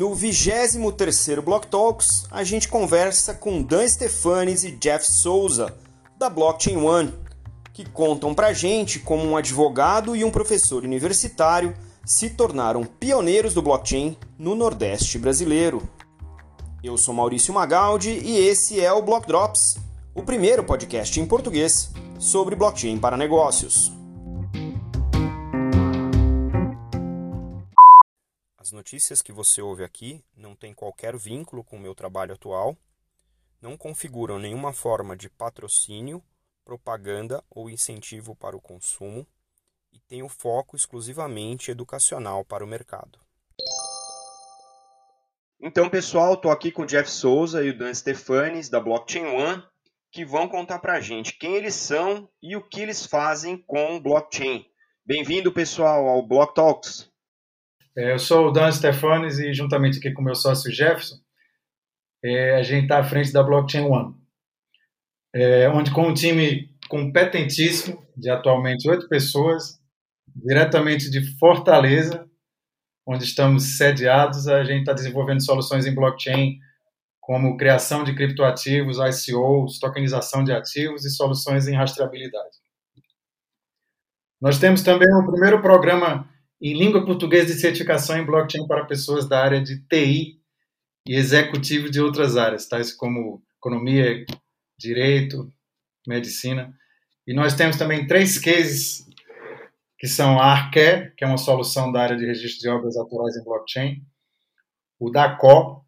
No 23º Block Talks, a gente conversa com Dan Stefanes e Jeff Souza, da Blockchain One, que contam pra gente como um advogado e um professor universitário se tornaram pioneiros do blockchain no Nordeste brasileiro. Eu sou Maurício Magaldi e esse é o Block Drops, o primeiro podcast em português sobre blockchain para negócios. Notícias que você ouve aqui não têm qualquer vínculo com o meu trabalho atual, não configuram nenhuma forma de patrocínio, propaganda ou incentivo para o consumo e têm o foco exclusivamente educacional para o mercado. Então, pessoal, estou aqui com o Jeff Souza e o Dan Stefanes, da Blockchain One, que vão contar para a gente quem eles são e o que eles fazem com o blockchain. Bem-vindo, pessoal, ao Block Talks. É, eu sou o Dan Stefanes e, juntamente aqui com meu sócio Jefferson, é, a gente está à frente da Blockchain One, é, onde com um time competentíssimo, de atualmente oito pessoas, diretamente de Fortaleza, onde estamos sediados, a gente está desenvolvendo soluções em blockchain, como criação de criptoativos, ICOs, tokenização de ativos e soluções em rastreabilidade. Nós temos também o primeiro programa em língua portuguesa de certificação em blockchain para pessoas da área de TI e executivo de outras áreas, tais como economia, direito, medicina. E nós temos também três cases que são a Arcare, que é uma solução da área de registro de obras autorais em blockchain, o DACO,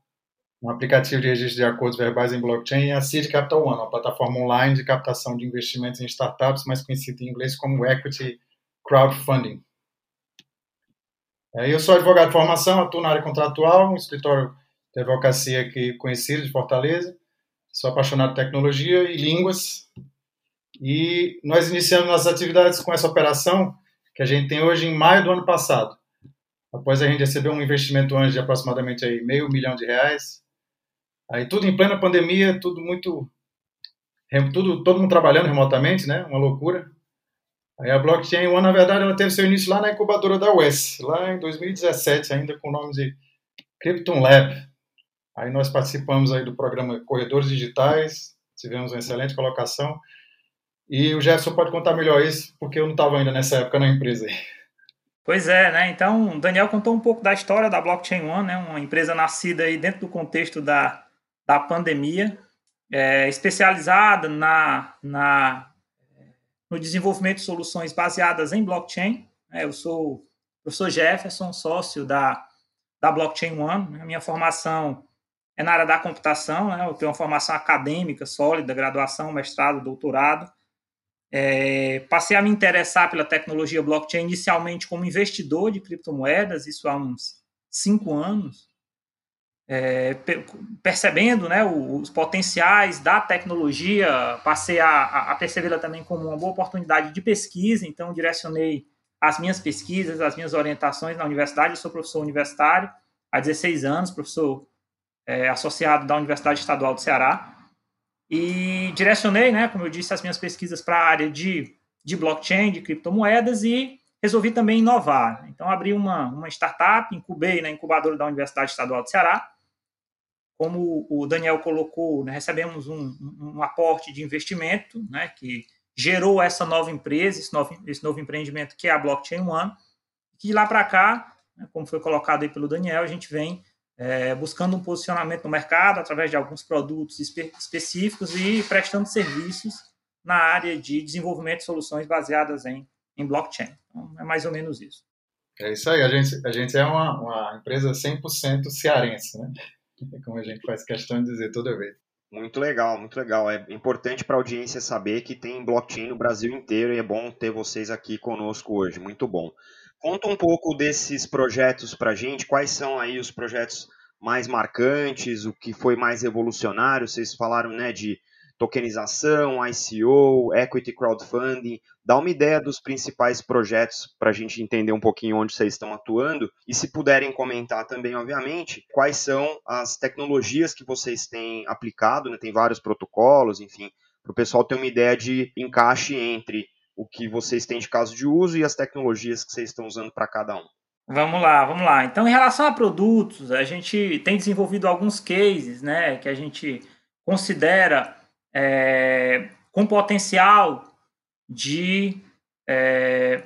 um aplicativo de registro de acordos verbais em blockchain, e a Seed Capital One, uma plataforma online de captação de investimentos em startups, mais conhecida em inglês como Equity Crowdfunding. É, eu sou advogado de formação, atuo na área contratual, um escritório de advocacia aqui conhecido de Fortaleza. Sou apaixonado por tecnologia e línguas. E nós iniciamos nossas atividades com essa operação que a gente tem hoje em maio do ano passado. Após a gente receber um investimento antes de aproximadamente aí meio milhão de reais. Aí tudo em plena pandemia, tudo muito tudo todo mundo trabalhando remotamente, né? Uma loucura. Aí a Blockchain One, na verdade, ela teve seu início lá na incubadora da UES, lá em 2017, ainda com o nome de Krypton Lab. Aí nós participamos aí do programa Corredores Digitais, tivemos uma excelente colocação. E o Jefferson pode contar melhor isso, porque eu não estava ainda nessa época na empresa. Pois é, né? Então, o Daniel contou um pouco da história da Blockchain One, né? Uma empresa nascida aí dentro do contexto da, da pandemia, é, especializada na, na no desenvolvimento de soluções baseadas em blockchain. É, eu sou professor Jefferson, sócio da, da Blockchain One. A minha formação é na área da computação, né? eu tenho uma formação acadêmica sólida, graduação, mestrado, doutorado. É, passei a me interessar pela tecnologia blockchain inicialmente como investidor de criptomoedas, isso há uns cinco anos é, percebendo né, os potenciais da tecnologia, passei a, a percebê-la também como uma boa oportunidade de pesquisa, então direcionei as minhas pesquisas, as minhas orientações na universidade. Eu sou professor universitário há 16 anos, professor é, associado da Universidade Estadual do Ceará, e direcionei, né, como eu disse, as minhas pesquisas para a área de, de blockchain, de criptomoedas e resolvi também inovar. Então, abri uma, uma startup, incubei na incubadora da Universidade Estadual do Ceará, como o Daniel colocou, né, recebemos um, um, aporte de investimento, né, que gerou essa nova empresa, esse novo, esse novo empreendimento que é a Blockchain One, que de lá para cá, né, como foi colocado aí pelo Daniel, a gente vem é, buscando um posicionamento no mercado através de alguns produtos espe específicos e prestando serviços na área de desenvolvimento de soluções baseadas em, em blockchain. Então, é mais ou menos isso. É isso aí, a gente, a gente é uma, uma empresa 100% cearense, né? Como a gente faz questão de dizer toda vez. Muito legal, muito legal. É importante para a audiência saber que tem blockchain no Brasil inteiro e é bom ter vocês aqui conosco hoje. Muito bom. Conta um pouco desses projetos para a gente. Quais são aí os projetos mais marcantes, o que foi mais revolucionário? Vocês falaram né, de tokenização, ICO, equity crowdfunding. Dá uma ideia dos principais projetos para a gente entender um pouquinho onde vocês estão atuando e se puderem comentar também, obviamente, quais são as tecnologias que vocês têm aplicado, né? tem vários protocolos, enfim, para o pessoal ter uma ideia de encaixe entre o que vocês têm de caso de uso e as tecnologias que vocês estão usando para cada um. Vamos lá, vamos lá. Então, em relação a produtos, a gente tem desenvolvido alguns cases, né, que a gente considera é, com potencial de é,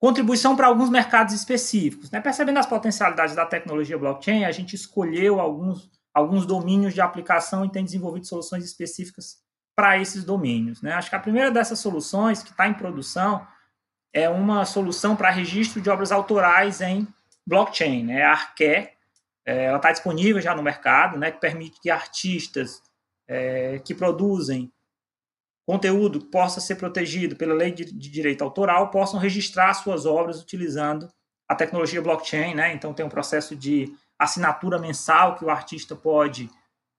contribuição para alguns mercados específicos. Né? Percebendo as potencialidades da tecnologia blockchain, a gente escolheu alguns, alguns domínios de aplicação e tem desenvolvido soluções específicas para esses domínios. Né? Acho que a primeira dessas soluções, que está em produção, é uma solução para registro de obras autorais em blockchain, né? a Arque. É, ela está disponível já no mercado, né? que permite que artistas é, que produzem conteúdo possa ser protegido pela lei de, de, direito autoral possam registrar suas obras utilizando a tecnologia blockchain, né? Então tem um processo de assinatura mensal que o artista pode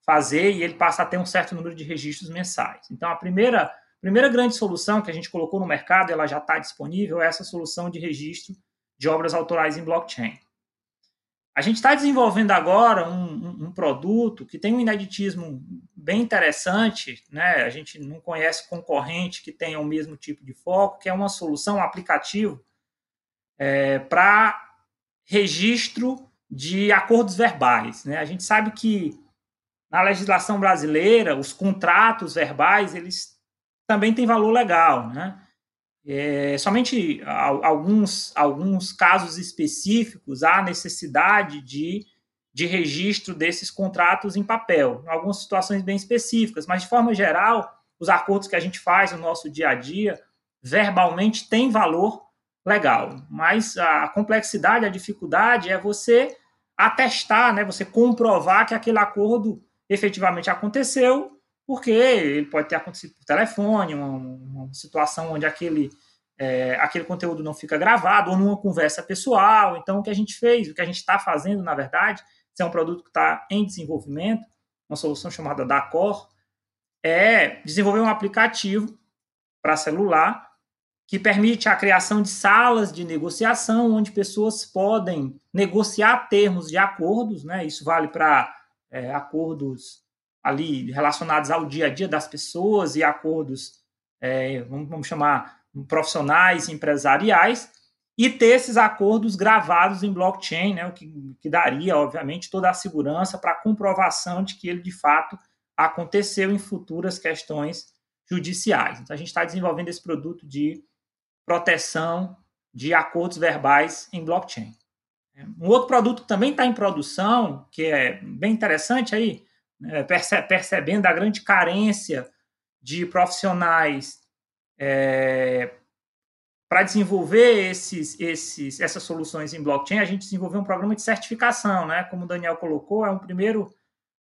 fazer e ele passa a ter um certo número de registros mensais. Então a primeira primeira grande solução que a gente colocou no mercado, ela já está disponível, é essa solução de registro de obras autorais em blockchain. A gente está desenvolvendo agora um, um, um, produto que tem um ineditismo bem interessante, né? A gente não conhece concorrente que tenha o mesmo tipo de foco, que é uma solução, um aplicativo é, para registro de acordos verbais. Né? A gente sabe que na legislação brasileira os contratos verbais eles também têm valor legal, né? É, somente alguns, alguns casos específicos há necessidade de, de registro desses contratos em papel, em algumas situações bem específicas, mas de forma geral, os acordos que a gente faz no nosso dia a dia, verbalmente, têm valor legal. Mas a complexidade, a dificuldade é você atestar, né, você comprovar que aquele acordo efetivamente aconteceu porque ele pode ter acontecido por telefone, uma, uma situação onde aquele, é, aquele conteúdo não fica gravado, ou numa conversa pessoal. Então, o que a gente fez, o que a gente está fazendo, na verdade, se é um produto que está em desenvolvimento, uma solução chamada Dacor, é desenvolver um aplicativo para celular que permite a criação de salas de negociação onde pessoas podem negociar termos de acordos, né? Isso vale para é, acordos ali relacionados ao dia a dia das pessoas e acordos, é, vamos, vamos chamar, profissionais, empresariais, e ter esses acordos gravados em blockchain, né, o que, que daria, obviamente, toda a segurança para a comprovação de que ele, de fato, aconteceu em futuras questões judiciais. Então, a gente está desenvolvendo esse produto de proteção de acordos verbais em blockchain. Um outro produto que também está em produção, que é bem interessante aí, né, percebendo a grande carência de profissionais é, para desenvolver esses, esses, essas soluções em blockchain, a gente desenvolveu um programa de certificação, né? Como o Daniel colocou, é um primeiro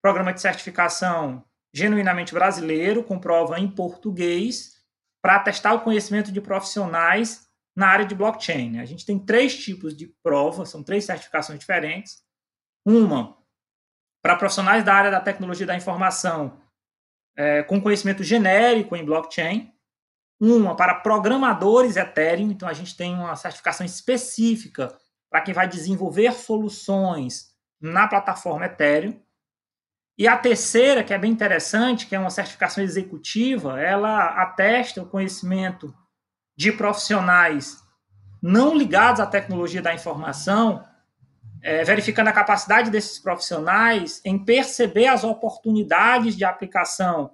programa de certificação genuinamente brasileiro, com prova em português, para testar o conhecimento de profissionais na área de blockchain. Né? A gente tem três tipos de prova, são três certificações diferentes. Uma para profissionais da área da tecnologia da informação é, com conhecimento genérico em blockchain, uma para programadores Ethereum, então a gente tem uma certificação específica para quem vai desenvolver soluções na plataforma Ethereum. E a terceira, que é bem interessante, que é uma certificação executiva, ela atesta o conhecimento de profissionais não ligados à tecnologia da informação é, verificando a capacidade desses profissionais em perceber as oportunidades de aplicação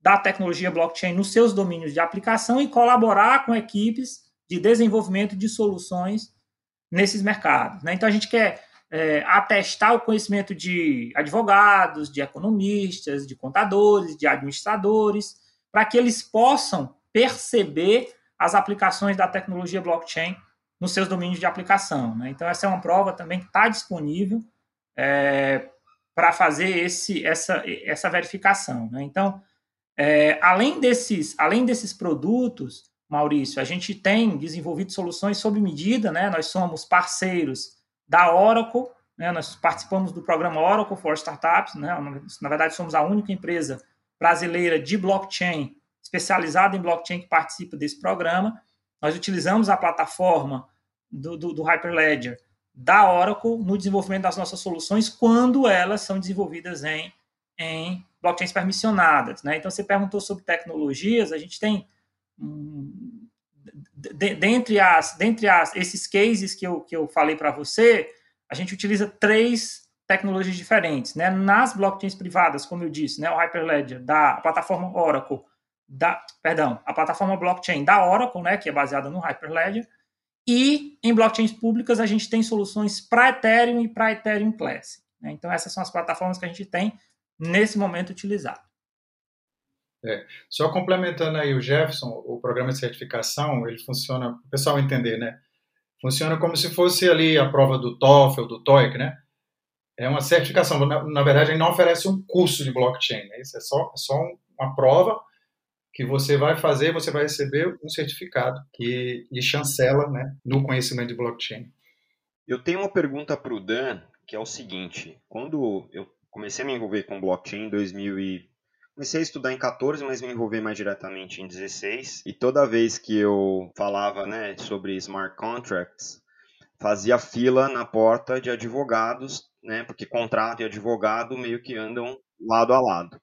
da tecnologia blockchain nos seus domínios de aplicação e colaborar com equipes de desenvolvimento de soluções nesses mercados. Né? Então, a gente quer é, atestar o conhecimento de advogados, de economistas, de contadores, de administradores, para que eles possam perceber as aplicações da tecnologia blockchain nos seus domínios de aplicação. Né? Então, essa é uma prova também que está disponível é, para fazer esse, essa, essa verificação. Né? Então, é, além, desses, além desses produtos, Maurício, a gente tem desenvolvido soluções sob medida, né? nós somos parceiros da Oracle, né? nós participamos do programa Oracle for Startups, né? na verdade, somos a única empresa brasileira de blockchain especializada em blockchain que participa desse programa. Nós utilizamos a plataforma do, do, do Hyperledger da Oracle no desenvolvimento das nossas soluções quando elas são desenvolvidas em, em blockchains permissionadas. Né? Então, você perguntou sobre tecnologias, a gente tem, de, dentre, as, dentre as, esses cases que eu, que eu falei para você, a gente utiliza três tecnologias diferentes. Né? Nas blockchains privadas, como eu disse, né, o Hyperledger da plataforma Oracle, da, perdão, a plataforma blockchain da Oracle, né, que é baseada no Hyperledger, e em blockchains públicas a gente tem soluções para Ethereum e para Ethereum Classic. Né? Então essas são as plataformas que a gente tem nesse momento utilizado. É. Só complementando aí o Jefferson, o programa de certificação, ele funciona, o pessoal entender, né? Funciona como se fosse ali a prova do TOEFL, do TOEIC, né? É uma certificação. Na, na verdade, ele não oferece um curso de blockchain, né? Isso é só, é só uma prova que você vai fazer, você vai receber um certificado que lhe chancela né, no conhecimento de blockchain. Eu tenho uma pergunta para o Dan, que é o seguinte: quando eu comecei a me envolver com blockchain em 2000 e... Comecei a estudar em 14, mas me envolvi mais diretamente em 16. E toda vez que eu falava né, sobre smart contracts, fazia fila na porta de advogados, né, porque contrato e advogado meio que andam lado a lado.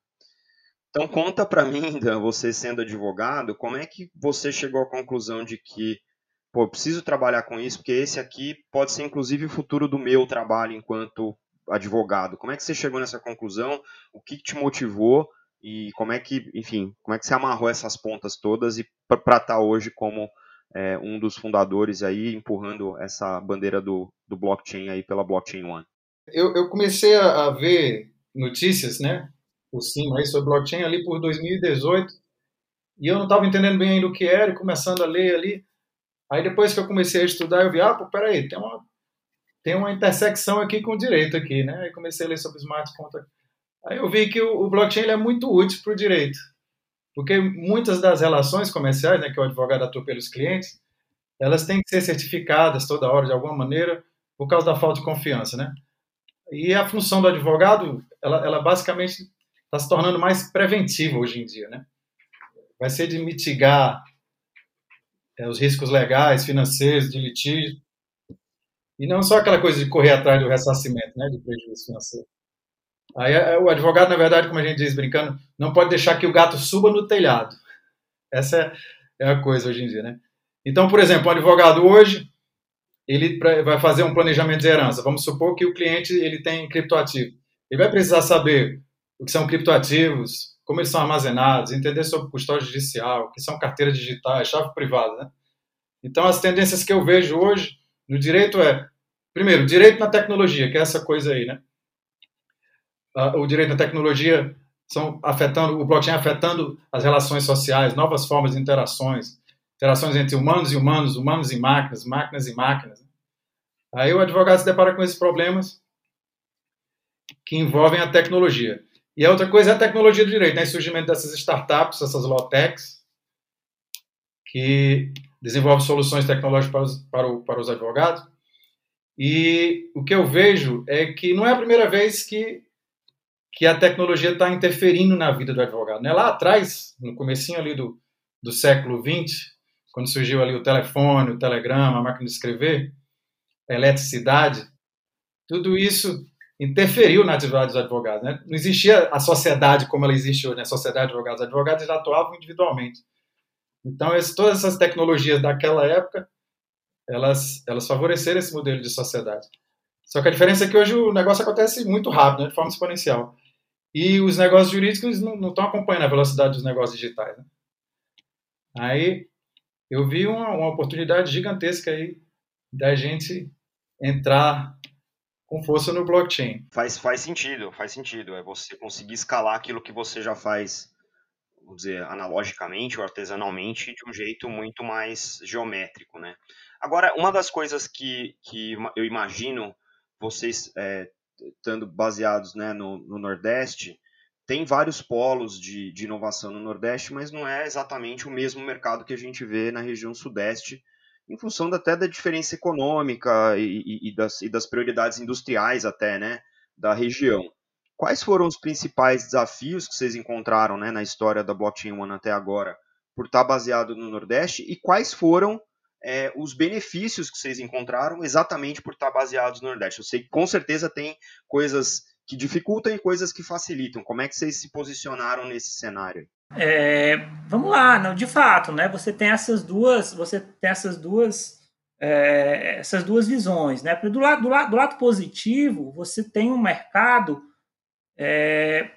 Então conta para mim, Dan, você sendo advogado, como é que você chegou à conclusão de que, pô, preciso trabalhar com isso, porque esse aqui pode ser inclusive o futuro do meu trabalho enquanto advogado. Como é que você chegou nessa conclusão? O que te motivou e como é que, enfim, como é que você amarrou essas pontas todas e para estar tá hoje como é, um dos fundadores aí empurrando essa bandeira do, do blockchain aí pela Blockchain One? Eu, eu comecei a ver notícias, né, por cima aí sobre blockchain ali por 2018 e eu não estava entendendo bem ainda o que era e começando a ler ali. Aí depois que eu comecei a estudar, eu vi, ah, pô, peraí, tem uma, tem uma intersecção aqui com o direito aqui, né? Aí comecei a ler sobre smart contract. Aí eu vi que o, o blockchain é muito útil para o direito, porque muitas das relações comerciais, né, que o advogado atua pelos clientes, elas têm que ser certificadas toda hora de alguma maneira por causa da falta de confiança, né? E a função do advogado, ela, ela basicamente está se tornando mais preventiva hoje em dia, né? Vai ser de mitigar é, os riscos legais, financeiros, de litígio, e não só aquela coisa de correr atrás do ressarcimento, né, de prejuízo financeiro. Aí é, o advogado, na verdade, como a gente diz brincando, não pode deixar que o gato suba no telhado. Essa é, é a coisa hoje em dia, né? Então, por exemplo, um advogado hoje, ele vai fazer um planejamento de herança. Vamos supor que o cliente ele tem criptoativo. Ele vai precisar saber o que são criptoativos, como eles são armazenados, entender sobre custódia judicial, o que são carteiras digitais, chave privada. Né? Então, as tendências que eu vejo hoje no direito é, primeiro, direito na tecnologia, que é essa coisa aí, né? O direito na tecnologia são afetando, o blockchain afetando as relações sociais, novas formas de interações, interações entre humanos e humanos, humanos e máquinas, máquinas e máquinas. Aí o advogado se depara com esses problemas que envolvem a tecnologia. E a outra coisa é a tecnologia do direito, né? o surgimento dessas startups, essas low-techs, que desenvolvem soluções tecnológicas para os, para, o, para os advogados. E o que eu vejo é que não é a primeira vez que, que a tecnologia está interferindo na vida do advogado. Né? Lá atrás, no comecinho ali do, do século XX, quando surgiu ali o telefone, o telegrama, a máquina de escrever, a eletricidade, tudo isso interferiu na atividade dos advogados. Né? Não existia a sociedade como ela existe hoje, né? a sociedade de advogados. Os advogados já atuavam individualmente. Então, todas essas tecnologias daquela época, elas, elas favoreceram esse modelo de sociedade. Só que a diferença é que hoje o negócio acontece muito rápido, né? de forma exponencial. E os negócios jurídicos não, não estão acompanhando a velocidade dos negócios digitais. Né? Aí eu vi uma, uma oportunidade gigantesca aí da gente entrar com força no blockchain. Faz, faz sentido, faz sentido. É você conseguir escalar aquilo que você já faz, vamos dizer, analogicamente ou artesanalmente, de um jeito muito mais geométrico, né? Agora, uma das coisas que, que eu imagino vocês é, estando baseados né, no, no Nordeste, tem vários polos de, de inovação no Nordeste, mas não é exatamente o mesmo mercado que a gente vê na região Sudeste, em função até da diferença econômica e, e, das, e das prioridades industriais até, né, da região. Quais foram os principais desafios que vocês encontraram né, na história da Blockchain One até agora, por estar baseado no Nordeste, e quais foram é, os benefícios que vocês encontraram exatamente por estar baseados no Nordeste? Eu sei que com certeza tem coisas que dificultam e coisas que facilitam. Como é que vocês se posicionaram nesse cenário? É, vamos lá, não, de fato, né? Você tem essas duas, você tem essas duas, é, essas duas visões, né? Do lado, do lado, do lado positivo, você tem um mercado, é,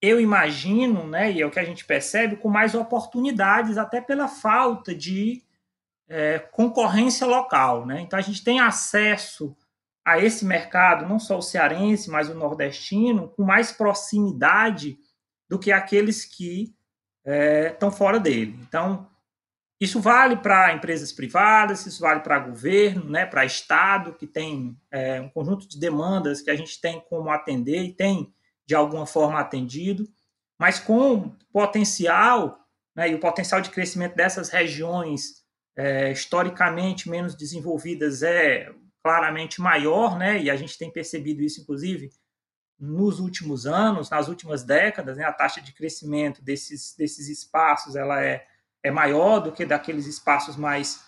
eu imagino, né? E é o que a gente percebe, com mais oportunidades, até pela falta de é, concorrência local, né? Então a gente tem acesso a esse mercado, não só o cearense, mas o nordestino, com mais proximidade do que aqueles que estão é, fora dele. Então, isso vale para empresas privadas, isso vale para governo, né, para Estado, que tem é, um conjunto de demandas que a gente tem como atender e tem, de alguma forma, atendido, mas com potencial, né, e o potencial de crescimento dessas regiões é, historicamente menos desenvolvidas é claramente maior, né, e a gente tem percebido isso, inclusive, nos últimos anos, nas últimas décadas, né, a taxa de crescimento desses, desses espaços ela é, é maior do que daqueles espaços mais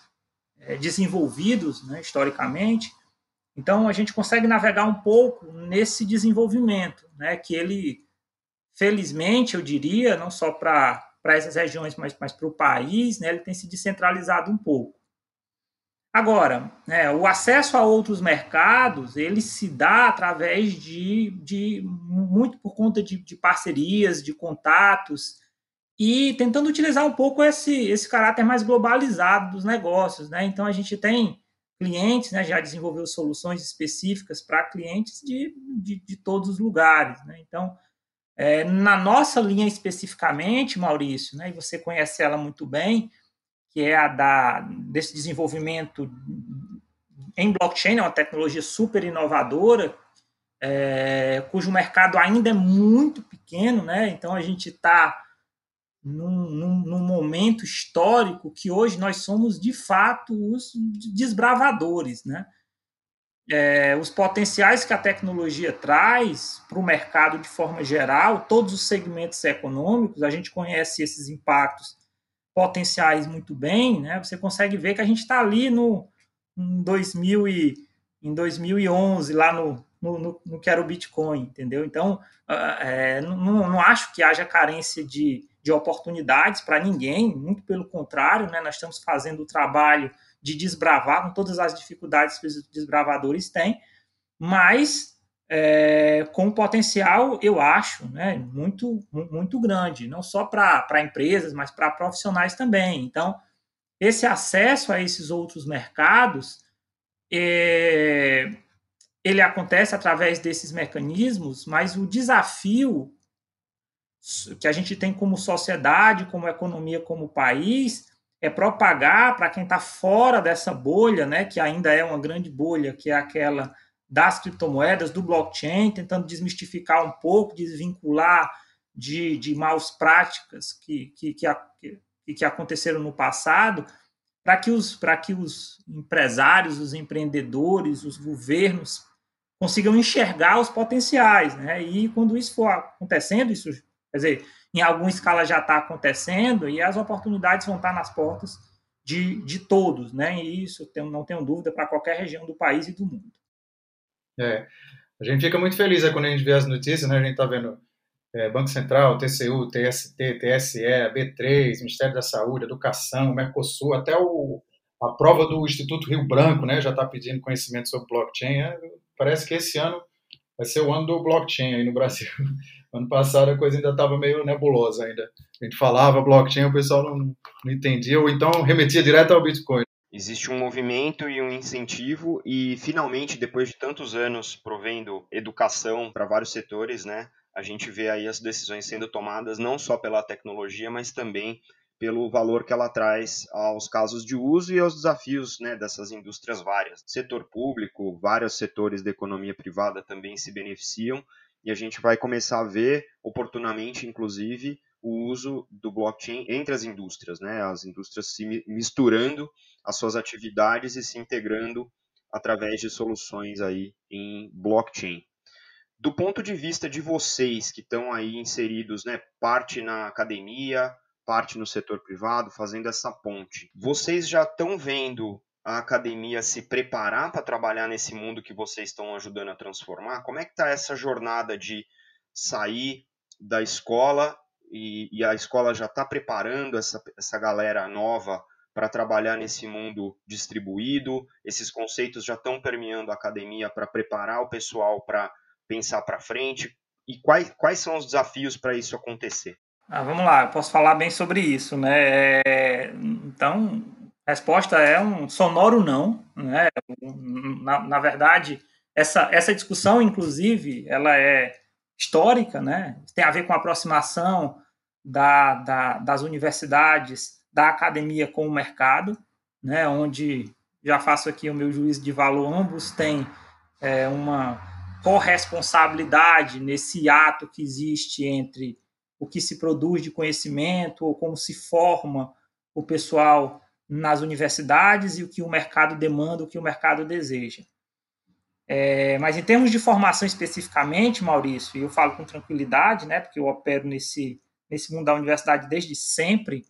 é, desenvolvidos né, historicamente. Então, a gente consegue navegar um pouco nesse desenvolvimento, né, que ele, felizmente, eu diria, não só para essas regiões, mas, mas para o país, né, ele tem se descentralizado um pouco. Agora, é, o acesso a outros mercados, ele se dá através de, de muito por conta de, de, parcerias, de contatos, e tentando utilizar um pouco esse, esse caráter mais globalizado dos negócios. Né? Então, a gente tem clientes, né, já desenvolveu soluções específicas para clientes de, de, de, todos os lugares. Né? Então, é, na nossa linha especificamente, Maurício, né, e você conhece ela muito bem, que é a da, desse desenvolvimento em blockchain, é uma tecnologia super inovadora, é, cujo mercado ainda é muito pequeno, né? Então a gente está num, num, num, momento histórico que hoje nós somos de fato os desbravadores, né? É, os potenciais que a tecnologia traz para o mercado de forma geral, todos os segmentos econômicos, a gente conhece esses impactos potenciais muito bem, né? Você consegue ver que a gente está ali no em 2000 e, em 2011 lá no, no, no, no que era o Bitcoin, entendeu? Então, é, não, não acho que haja carência de, de oportunidades para ninguém, muito pelo contrário, né? Nós estamos fazendo o trabalho de desbravar com todas as dificuldades que os desbravadores têm, mas é, com potencial, eu acho, né, muito, muito grande, não só para empresas, mas para profissionais também. Então, esse acesso a esses outros mercados, é, ele acontece através desses mecanismos, mas o desafio que a gente tem como sociedade, como economia, como país, é propagar para quem está fora dessa bolha, né, que ainda é uma grande bolha, que é aquela das criptomoedas, do blockchain, tentando desmistificar um pouco, desvincular de, de maus práticas que, que, que, que, aconteceram no passado, para que, os, que os empresários, os empreendedores, os governos consigam enxergar os potenciais. Né? E quando isso for acontecendo, isso, quer dizer, em alguma escala já está acontecendo, e as oportunidades vão estar nas portas de, de todos. Né? E isso, não tenho dúvida, para qualquer região do país e do mundo. É. A gente fica muito feliz é, quando a gente vê as notícias, né? A gente está vendo é, Banco Central, TCU, TST, TSE, B3, Ministério da Saúde, Educação, Mercosul, até o, a prova do Instituto Rio Branco, né? Já está pedindo conhecimento sobre blockchain. É, parece que esse ano vai ser o ano do blockchain aí no Brasil. Ano passado a coisa ainda estava meio nebulosa ainda. A gente falava blockchain, o pessoal não, não entendia, ou então remetia direto ao Bitcoin. Existe um movimento e um incentivo, e finalmente, depois de tantos anos provendo educação para vários setores, né, a gente vê aí as decisões sendo tomadas não só pela tecnologia, mas também pelo valor que ela traz aos casos de uso e aos desafios né, dessas indústrias várias. Setor público, vários setores da economia privada também se beneficiam, e a gente vai começar a ver, oportunamente, inclusive, o uso do blockchain entre as indústrias, né? As indústrias se misturando as suas atividades e se integrando através de soluções aí em blockchain. Do ponto de vista de vocês que estão aí inseridos, né, parte na academia, parte no setor privado, fazendo essa ponte, vocês já estão vendo a academia se preparar para trabalhar nesse mundo que vocês estão ajudando a transformar? Como é que está essa jornada de sair da escola e, e a escola já está preparando essa, essa galera nova para trabalhar nesse mundo distribuído? Esses conceitos já estão permeando a academia para preparar o pessoal para pensar para frente? E quais, quais são os desafios para isso acontecer? Ah, vamos lá, eu posso falar bem sobre isso, né? É, então, a resposta é um sonoro não, né? Na, na verdade, essa, essa discussão, inclusive, ela é histórica, né? Tem a ver com a aproximação da, da, das universidades da academia com o mercado, né, onde já faço aqui o meu juízo de valor, ambos têm é, uma corresponsabilidade nesse ato que existe entre o que se produz de conhecimento ou como se forma o pessoal nas universidades e o que o mercado demanda, o que o mercado deseja. É, mas em termos de formação especificamente, Maurício, e eu falo com tranquilidade, né, porque eu opero nesse, nesse mundo da universidade desde sempre,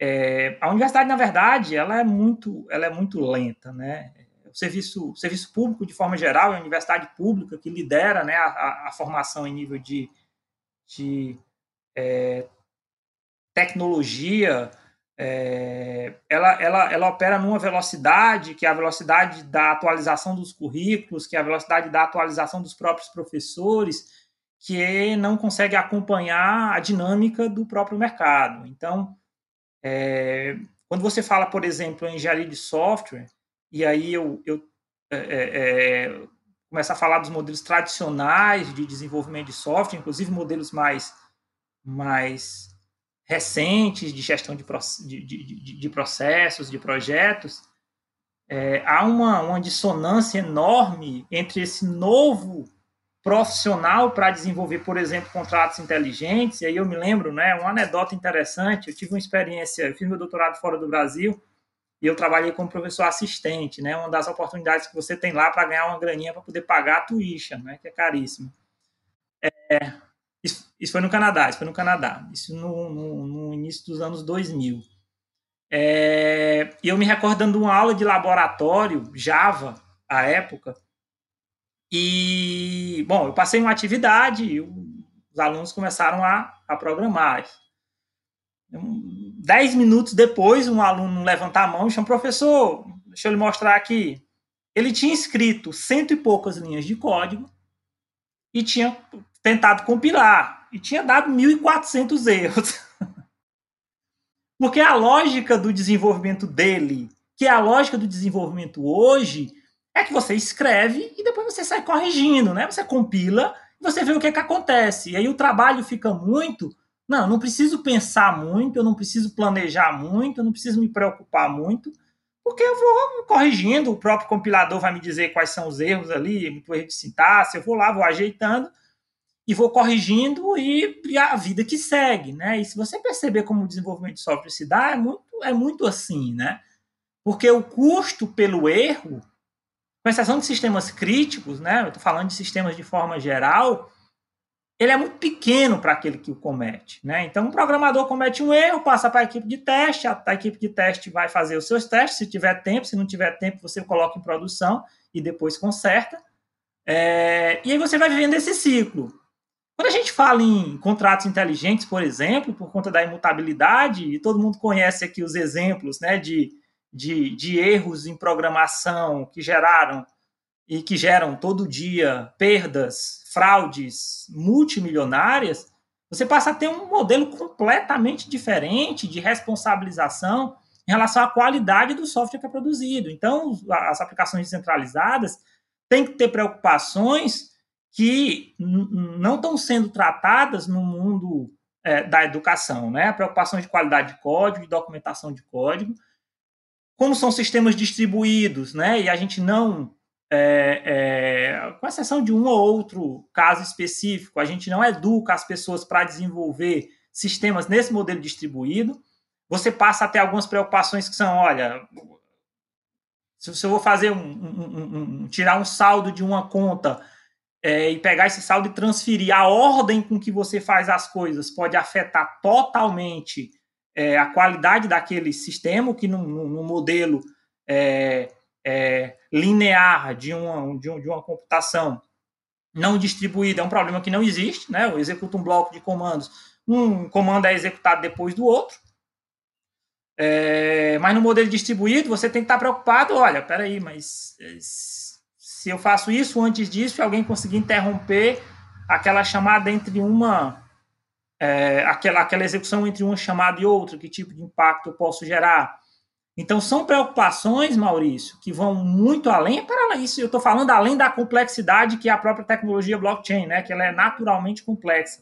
é, a universidade, na verdade, ela é muito, ela é muito lenta, né? O serviço, o serviço público, de forma geral, é a universidade pública que lidera né, a, a formação em nível de, de é, tecnologia, é, ela, ela, ela opera numa velocidade que é a velocidade da atualização dos currículos, que é a velocidade da atualização dos próprios professores, que não consegue acompanhar a dinâmica do próprio mercado. Então, é, quando você fala, por exemplo, em engenharia de software, e aí eu, eu é, é, é, começo a falar dos modelos tradicionais de desenvolvimento de software, inclusive modelos mais, mais recentes de gestão de, de, de, de processos, de projetos, é, há uma, uma dissonância enorme entre esse novo profissional para desenvolver, por exemplo, contratos inteligentes. E aí eu me lembro, né, uma anedota interessante. Eu tive uma experiência, eu fiz meu doutorado fora do Brasil e eu trabalhei como professor assistente, né, uma das oportunidades que você tem lá para ganhar uma graninha para poder pagar a tuition, né, que é caríssimo. É, isso, foi no Canadá, isso foi no Canadá, isso no, no, no início dos anos 2000. É, e eu me recordando uma aula de laboratório Java, à época, e, bom, eu passei uma atividade e os alunos começaram a, a programar. Dez minutos depois, um aluno levanta a mão e chama, professor, deixa eu lhe mostrar aqui. Ele tinha escrito cento e poucas linhas de código e tinha tentado compilar e tinha dado 1.400 erros. Porque a lógica do desenvolvimento dele, que é a lógica do desenvolvimento hoje, é que você escreve e depois você sai corrigindo, né? Você compila e você vê o que, é que acontece. E aí o trabalho fica muito. Não, não preciso pensar muito, eu não preciso planejar muito, eu não preciso me preocupar muito, porque eu vou corrigindo, o próprio compilador vai me dizer quais são os erros ali, muito erro de sintaxe, eu vou lá, vou ajeitando e vou corrigindo e, e, a vida que segue, né? E se você perceber como o desenvolvimento de software se dá, é muito, é muito assim, né? Porque o custo pelo erro com exceção de sistemas críticos, né? Eu estou falando de sistemas de forma geral, ele é muito pequeno para aquele que o comete, né? Então, um programador comete um erro, passa para a equipe de teste, a, a, equipe de teste vai fazer os seus testes, se tiver tempo, se não tiver tempo, você coloca em produção e depois conserta. É, e aí você vai vivendo esse ciclo. Quando a gente fala em contratos inteligentes, por exemplo, por conta da imutabilidade, e todo mundo conhece aqui os exemplos né, de de, de erros em programação que geraram e que geram todo dia perdas, fraudes multimilionárias, você passa a ter um modelo completamente diferente de responsabilização em relação à qualidade do software que é produzido. Então, as aplicações descentralizadas têm que ter preocupações que não estão sendo tratadas no mundo é, da educação, né? Preocupações de qualidade de código, de documentação de código, como são sistemas distribuídos, né, e a gente não, é, é, com exceção de um ou outro caso específico, a gente não educa as pessoas para desenvolver sistemas nesse modelo distribuído, você passa a ter algumas preocupações que são, olha, se eu vou fazer um, um, um tirar um saldo de uma conta é, e pegar esse saldo e transferir a ordem com que você faz as coisas pode afetar totalmente é, a qualidade daquele sistema, que no modelo é, é, linear de uma, de, um, de uma computação não distribuída é um problema que não existe, né? Eu executo um bloco de comandos, um comando é executado depois do outro. É, mas no modelo distribuído, você tem que estar preocupado, olha, peraí, mas eh, se eu faço isso antes disso, e alguém conseguir interromper aquela chamada entre uma é, aquela, aquela execução entre uma chamada e outra, que tipo de impacto eu posso gerar. Então, são preocupações, Maurício, que vão muito além, para isso eu estou falando além da complexidade que é a própria tecnologia blockchain, né, que ela é naturalmente complexa.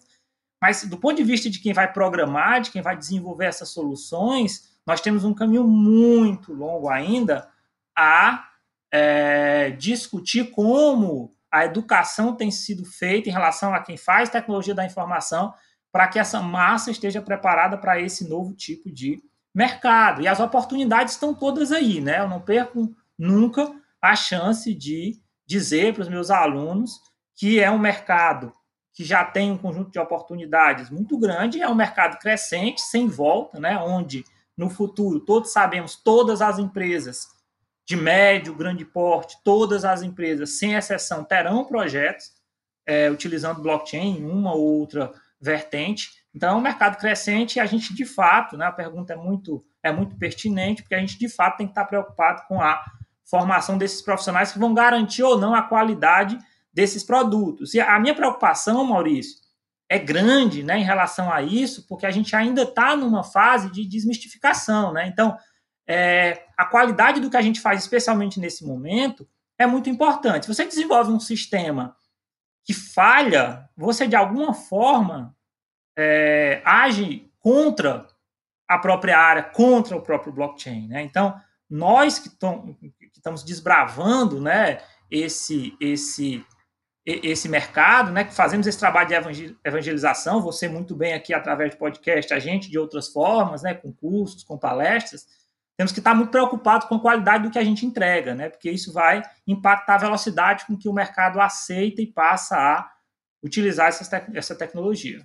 Mas, do ponto de vista de quem vai programar, de quem vai desenvolver essas soluções, nós temos um caminho muito longo ainda a é, discutir como a educação tem sido feita em relação a quem faz tecnologia da informação para que essa massa esteja preparada para esse novo tipo de mercado. E as oportunidades estão todas aí, né? Eu não perco nunca a chance de dizer para os meus alunos que é um mercado que já tem um conjunto de oportunidades muito grande, é um mercado crescente, sem volta, né? Onde no futuro, todos sabemos, todas as empresas de médio, grande porte, todas as empresas, sem exceção, terão projetos é, utilizando blockchain em uma ou outra vertente. Então, é um mercado crescente e a gente, de fato, né, a pergunta é muito, é muito pertinente, porque a gente, de fato, tem que estar preocupado com a formação desses profissionais que vão garantir ou não a qualidade desses produtos. E a minha preocupação, Maurício, é grande né, em relação a isso, porque a gente ainda está numa fase de desmistificação. Né? Então, é, a qualidade do que a gente faz, especialmente nesse momento, é muito importante. Se você desenvolve um sistema que falha, você de alguma forma é, age contra a própria área, contra o próprio blockchain. Né? Então, nós que, tom, que estamos desbravando né, esse, esse, esse mercado, né, que fazemos esse trabalho de evangelização, você muito bem aqui através de podcast, a gente de outras formas, né, com cursos, com palestras, temos que estar muito preocupados com a qualidade do que a gente entrega, né? Porque isso vai impactar a velocidade com que o mercado aceita e passa a utilizar essa, essa tecnologia.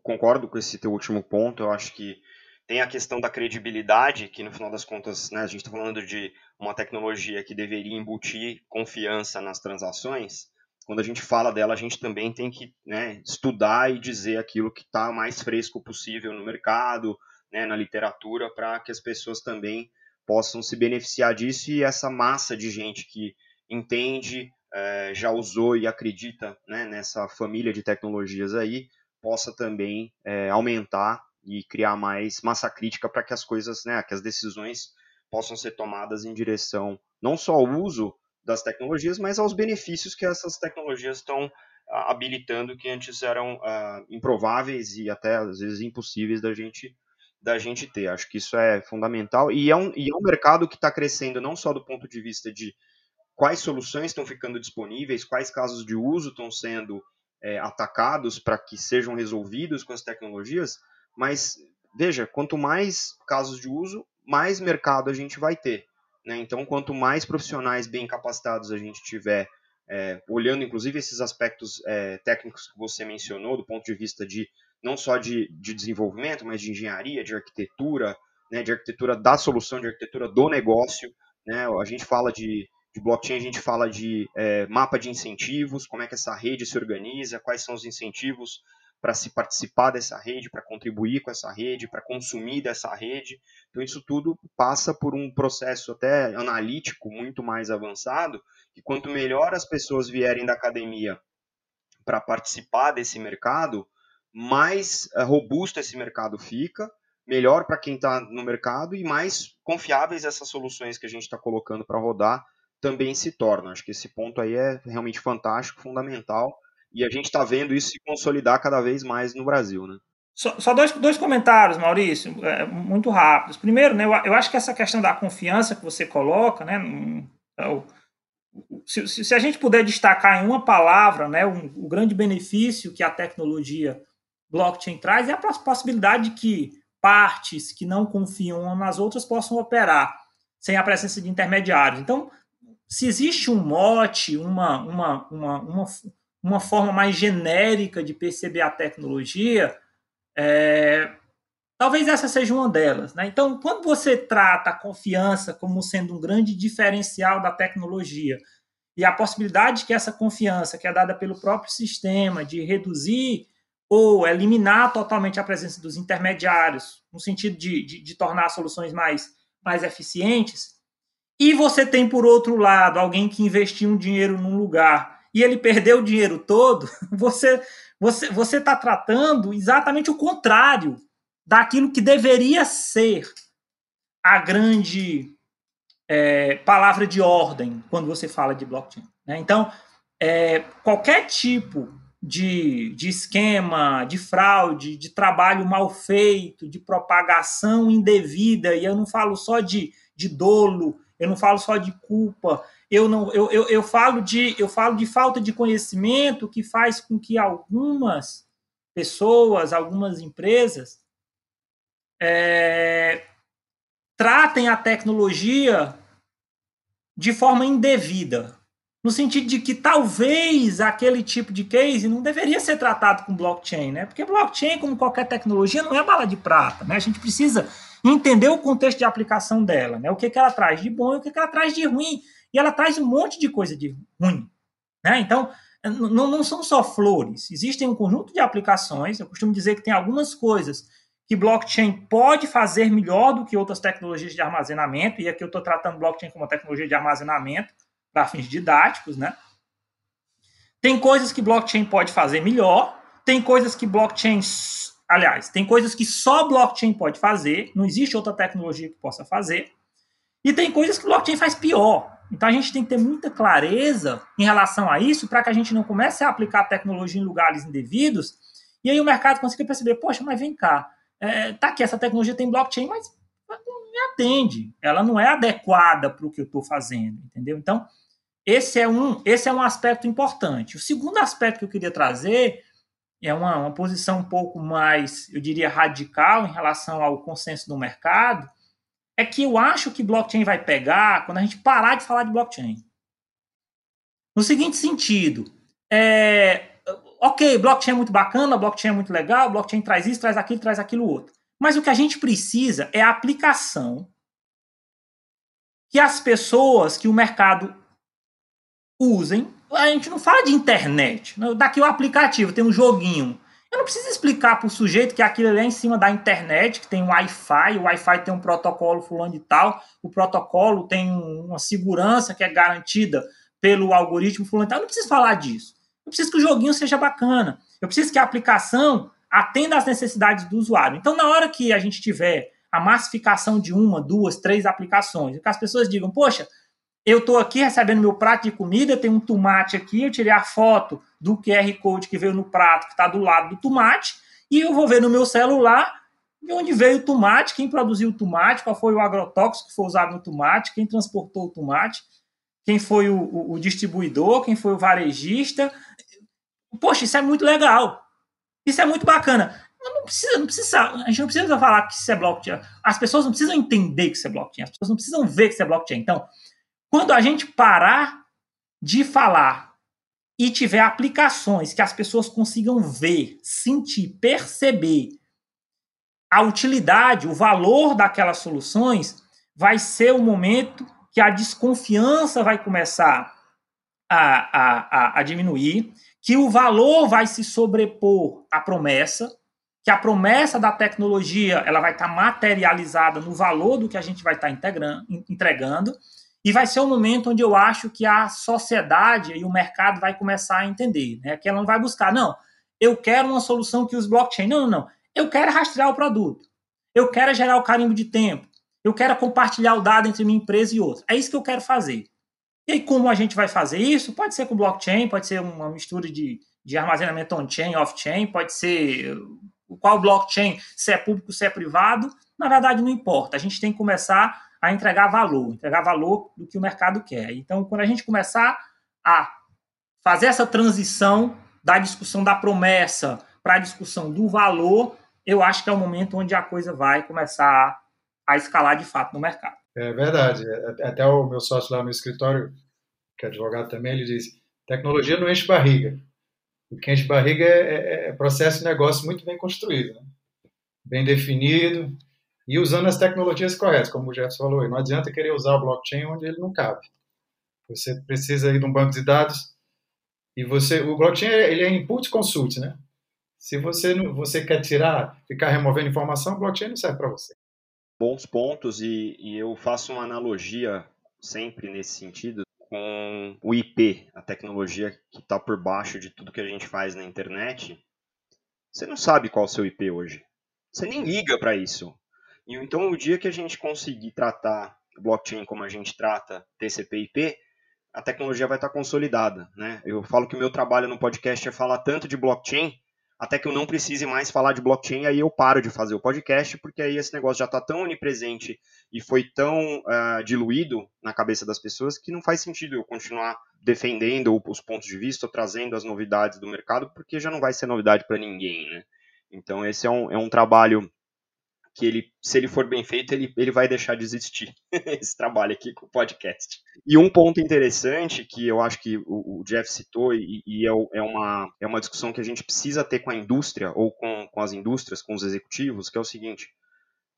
Concordo com esse teu último ponto. Eu acho que tem a questão da credibilidade, que no final das contas, né, a gente está falando de uma tecnologia que deveria embutir confiança nas transações. Quando a gente fala dela, a gente também tem que né, estudar e dizer aquilo que está mais fresco possível no mercado, né, na literatura para que as pessoas também possam se beneficiar disso. E essa massa de gente que entende, é, já usou e acredita né, nessa família de tecnologias aí, possa também é, aumentar e criar mais massa crítica para que as coisas, né, que as decisões possam ser tomadas em direção não só ao uso das tecnologias, mas aos benefícios que essas tecnologias estão ah, habilitando que antes eram uh, improváveis e até às vezes impossíveis da gente da gente ter. Acho que isso é fundamental. E é um, e é um mercado que está crescendo não só do ponto de vista de quais soluções estão ficando disponíveis, quais casos de uso estão sendo é, atacados para que sejam resolvidos com as tecnologias, mas veja, quanto mais casos de uso, mais mercado a gente vai ter. Né? Então, quanto mais profissionais bem capacitados a gente tiver, é, olhando inclusive esses aspectos é, técnicos que você mencionou, do ponto de vista de não só de, de desenvolvimento, mas de engenharia, de arquitetura, né, de arquitetura da solução, de arquitetura do negócio. Né? A gente fala de, de blockchain, a gente fala de é, mapa de incentivos, como é que essa rede se organiza, quais são os incentivos para se participar dessa rede, para contribuir com essa rede, para consumir dessa rede. Então, isso tudo passa por um processo até analítico muito mais avançado, e quanto melhor as pessoas vierem da academia para participar desse mercado, mais uh, robusto esse mercado fica, melhor para quem está no mercado e mais confiáveis essas soluções que a gente está colocando para rodar também se tornam. Acho que esse ponto aí é realmente fantástico, fundamental, e a gente está vendo isso se consolidar cada vez mais no Brasil, né? Só, só dois, dois comentários, Maurício, é, muito rápidos. Primeiro, né, eu, eu, acho que essa questão da confiança que você coloca, né, é se, se, a gente puder destacar em uma palavra, né, um, o grande benefício que a tecnologia blockchain traz é a possibilidade de que partes que não confiam nas outras possam operar sem a presença de intermediários. Então, se existe um mote, uma, uma, uma, uma, uma forma mais genérica de perceber a tecnologia, é, talvez essa seja uma delas. Né? Então, quando você trata a confiança como sendo um grande diferencial da tecnologia e a possibilidade que essa confiança, que é dada pelo próprio sistema, de reduzir ou eliminar totalmente a presença dos intermediários, no sentido de, de, de tornar soluções mais, mais eficientes, e você tem, por outro lado, alguém que investiu um dinheiro num lugar e ele perdeu o dinheiro todo, você você você está tratando exatamente o contrário daquilo que deveria ser a grande é, palavra de ordem quando você fala de blockchain. Né? Então, é, qualquer tipo de, de esquema, de fraude, de trabalho mal feito, de propagação indevida, e eu não falo só de, de dolo, eu não falo só de culpa, eu não eu, eu, eu falo de eu falo de falta de conhecimento que faz com que algumas pessoas, algumas empresas é, tratem a tecnologia de forma indevida, no sentido de que talvez aquele tipo de case não deveria ser tratado com blockchain, né? Porque blockchain, como qualquer tecnologia, não é bala de prata, né? A gente precisa entender o contexto de aplicação dela, né? O que, que ela traz de bom e o que, que ela traz de ruim. E ela traz um monte de coisa de ruim, né? Então, não, não são só flores. Existem um conjunto de aplicações. Eu costumo dizer que tem algumas coisas que blockchain pode fazer melhor do que outras tecnologias de armazenamento, e aqui eu estou tratando blockchain como uma tecnologia de armazenamento para fins didáticos, né? Tem coisas que blockchain pode fazer melhor, tem coisas que blockchain, aliás, tem coisas que só blockchain pode fazer, não existe outra tecnologia que possa fazer, e tem coisas que blockchain faz pior. Então a gente tem que ter muita clareza em relação a isso para que a gente não comece a aplicar a tecnologia em lugares indevidos e aí o mercado consiga perceber, poxa, mas vem cá, é, tá aqui, essa tecnologia tem blockchain, mas não me atende, ela não é adequada para o que eu estou fazendo, entendeu? Então, esse é, um, esse é um aspecto importante. O segundo aspecto que eu queria trazer é uma, uma posição um pouco mais, eu diria, radical em relação ao consenso do mercado, é que eu acho que blockchain vai pegar quando a gente parar de falar de blockchain. No seguinte sentido, é, ok, blockchain é muito bacana, blockchain é muito legal, blockchain traz isso, traz aquilo, traz aquilo outro. Mas o que a gente precisa é a aplicação que as pessoas, que o mercado usem. A gente não fala de internet. Daqui o aplicativo, tem um joguinho. Eu não preciso explicar para o sujeito que aquilo ali é em cima da internet, que tem Wi-Fi, o Wi-Fi tem um protocolo fulano de tal, o protocolo tem uma segurança que é garantida pelo algoritmo fulano de tal. Eu não preciso falar disso. Eu preciso que o joguinho seja bacana. Eu preciso que a aplicação atenda às necessidades do usuário. Então, na hora que a gente tiver a massificação de uma, duas, três aplicações, que as pessoas digam, poxa, eu estou aqui recebendo meu prato de comida, tem um tomate aqui, eu tirei a foto do QR Code que veio no prato, que está do lado do tomate, e eu vou ver no meu celular de onde veio o tomate, quem produziu o tomate, qual foi o agrotóxico que foi usado no tomate, quem transportou o tomate, quem foi o, o, o distribuidor, quem foi o varejista. Poxa, isso é muito legal. Isso é muito bacana. Não precisa, não precisa, a gente não precisa falar que isso é blockchain. As pessoas não precisam entender que isso é blockchain. As pessoas não precisam ver que isso é blockchain. Então, quando a gente parar de falar e tiver aplicações que as pessoas consigam ver, sentir, perceber a utilidade, o valor daquelas soluções, vai ser o momento que a desconfiança vai começar a, a, a, a diminuir, que o valor vai se sobrepor à promessa, que a promessa da tecnologia ela vai estar materializada no valor do que a gente vai estar integrando, entregando, e vai ser o um momento onde eu acho que a sociedade e o mercado vai começar a entender, né? Que ela não vai buscar, não, eu quero uma solução que use blockchain. Não, não, não. Eu quero rastrear o produto. Eu quero gerar o carimbo de tempo. Eu quero compartilhar o dado entre minha empresa e outra. É isso que eu quero fazer. E como a gente vai fazer isso? Pode ser com blockchain, pode ser uma mistura de, de armazenamento on-chain, off-chain, pode ser qual blockchain, se é público, se é privado. Na verdade, não importa. A gente tem que começar a entregar valor, entregar valor do que o mercado quer. Então, quando a gente começar a fazer essa transição da discussão da promessa para a discussão do valor, eu acho que é o momento onde a coisa vai começar a escalar de fato no mercado. É verdade. É, até o meu sócio lá no escritório, que é advogado também, ele diz: tecnologia não enche barriga. O que enche barriga é, é, é processo de negócio muito bem construído, né? bem definido e usando as tecnologias corretas, como o Jefferson falou. Não adianta querer usar o blockchain onde ele não cabe. Você precisa ir de um banco de dados e você, o blockchain ele é input consult, né? Se você, você quer tirar, ficar removendo informação, blockchain não serve para você. Bons pontos, e, e eu faço uma analogia sempre nesse sentido com o IP, a tecnologia que está por baixo de tudo que a gente faz na internet. Você não sabe qual é o seu IP hoje. Você nem liga para isso. E então, o dia que a gente conseguir tratar blockchain como a gente trata TCP/IP, a tecnologia vai estar consolidada, né? Eu falo que o meu trabalho no podcast é falar tanto de blockchain até que eu não precise mais falar de blockchain, aí eu paro de fazer o podcast, porque aí esse negócio já está tão onipresente e foi tão uh, diluído na cabeça das pessoas que não faz sentido eu continuar defendendo os pontos de vista, trazendo as novidades do mercado, porque já não vai ser novidade para ninguém, né? Então esse é um, é um trabalho que ele, se ele for bem feito, ele, ele vai deixar de existir esse trabalho aqui com o podcast. E um ponto interessante que eu acho que o, o Jeff citou, e, e é, é, uma, é uma discussão que a gente precisa ter com a indústria, ou com, com as indústrias, com os executivos, que é o seguinte,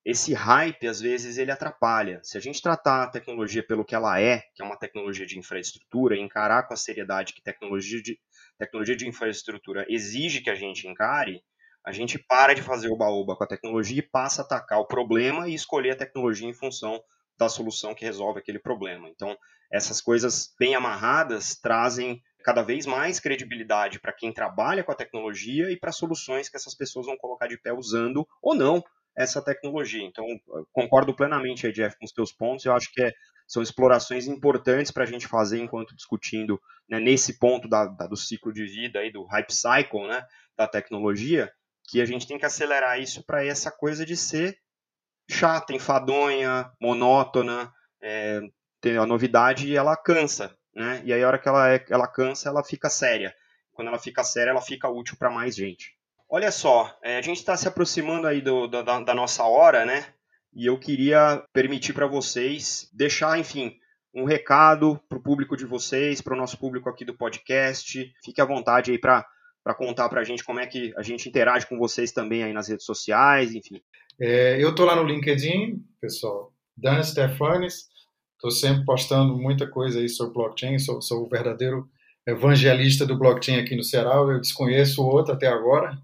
esse hype, às vezes, ele atrapalha. Se a gente tratar a tecnologia pelo que ela é, que é uma tecnologia de infraestrutura, e encarar com a seriedade que tecnologia de, tecnologia de infraestrutura exige que a gente encare, a gente para de fazer o baúba com a tecnologia e passa a atacar o problema e escolher a tecnologia em função da solução que resolve aquele problema. Então, essas coisas bem amarradas trazem cada vez mais credibilidade para quem trabalha com a tecnologia e para soluções que essas pessoas vão colocar de pé usando ou não essa tecnologia. Então, concordo plenamente aí, Jeff, com os teus pontos. Eu acho que é, são explorações importantes para a gente fazer enquanto discutindo né, nesse ponto da, da, do ciclo de vida, aí, do hype cycle né, da tecnologia, que a gente tem que acelerar isso para essa coisa de ser chata, enfadonha, monótona, é, a novidade ela cansa, né? E aí a hora que ela, é, ela cansa, ela fica séria. Quando ela fica séria, ela fica útil para mais gente. Olha só, é, a gente está se aproximando aí do, da, da nossa hora, né? E eu queria permitir para vocês deixar, enfim, um recado para o público de vocês, para o nosso público aqui do podcast. Fique à vontade aí para para contar para a gente como é que a gente interage com vocês também aí nas redes sociais, enfim. É, eu estou lá no LinkedIn, pessoal, Dan Stefanes, estou sempre postando muita coisa aí sobre blockchain, sou, sou o verdadeiro evangelista do blockchain aqui no Ceará, eu desconheço outro até agora,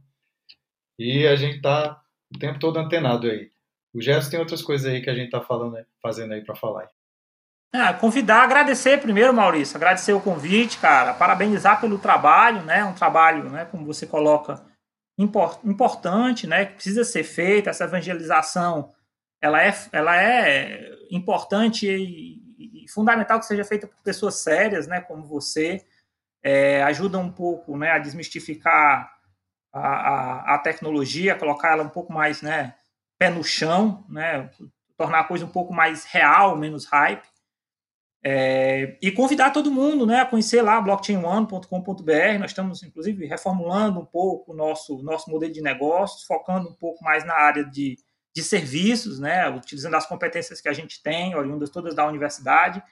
e a gente está o tempo todo antenado aí. O Jefferson tem outras coisas aí que a gente está fazendo aí para falar. Ah, convidar, agradecer primeiro, Maurício, agradecer o convite, cara, parabenizar pelo trabalho, né? Um trabalho, né, como você coloca, import, importante, né? Que precisa ser feita, essa evangelização, ela é, ela é importante e, e fundamental que seja feita por pessoas sérias, né? Como você, é, ajuda um pouco, né, a desmistificar a, a, a tecnologia, colocar ela um pouco mais, né, pé no chão, né? Tornar a coisa um pouco mais real, menos hype. É, e convidar todo mundo né, a conhecer lá blockchainone.com.br. Nós estamos, inclusive, reformulando um pouco o nosso, nosso modelo de negócios, focando um pouco mais na área de, de serviços, né, utilizando as competências que a gente tem, oriundas todas da universidade,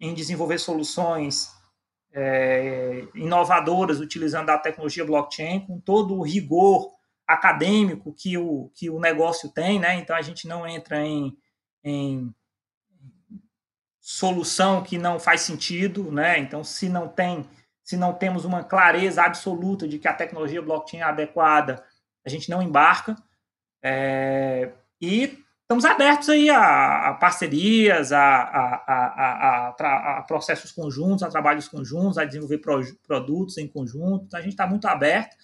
em desenvolver soluções é, inovadoras utilizando a tecnologia blockchain, com todo o rigor acadêmico que o, que o negócio tem. Né, então, a gente não entra em, em solução que não faz sentido, né? Então, se não tem, se não temos uma clareza absoluta de que a tecnologia blockchain é adequada, a gente não embarca. É, e estamos abertos aí a, a parcerias, a, a, a, processos conjuntos, a trabalhos conjuntos, a desenvolver pro, produtos em conjunto. Então, a gente está muito aberto.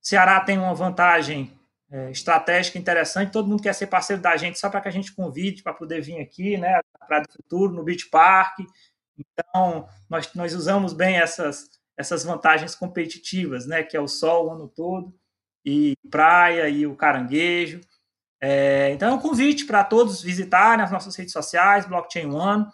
Ceará tem uma vantagem é, estratégica interessante. Todo mundo quer ser parceiro da gente só para que a gente convide para poder vir aqui, né? Praia Futuro, no Beach Park. Então, nós, nós usamos bem essas, essas vantagens competitivas, né? Que é o sol o ano todo, e praia e o caranguejo. É, então, é um convite para todos visitarem as nossas redes sociais, Blockchain One,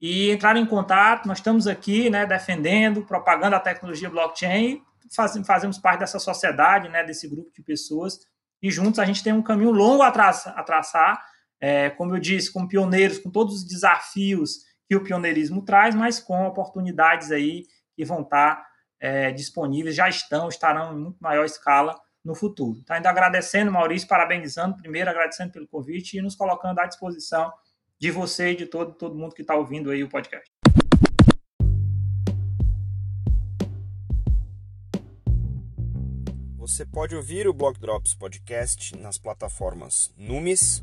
e entrar em contato. Nós estamos aqui, né, defendendo, propagando a tecnologia blockchain, faz, fazemos parte dessa sociedade, né, desse grupo de pessoas e juntos a gente tem um caminho longo a, a traçar é, como eu disse, como pioneiros, com todos os desafios que o pioneirismo traz, mas com oportunidades aí que vão estar é, disponíveis, já estão, estarão em muito maior escala no futuro. Então, ainda agradecendo, Maurício, parabenizando, primeiro agradecendo pelo convite e nos colocando à disposição de você e de todo, todo mundo que está ouvindo aí o podcast. Você pode ouvir o Block Drops Podcast nas plataformas Numis,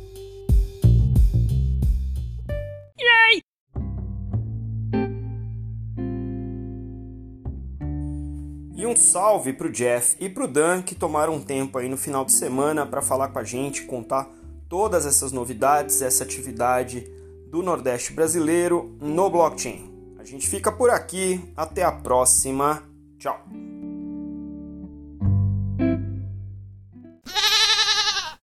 Um salve para o Jeff e para o Dan que tomaram um tempo aí no final de semana para falar com a gente, contar todas essas novidades, essa atividade do Nordeste brasileiro no blockchain. A gente fica por aqui, até a próxima. Tchau.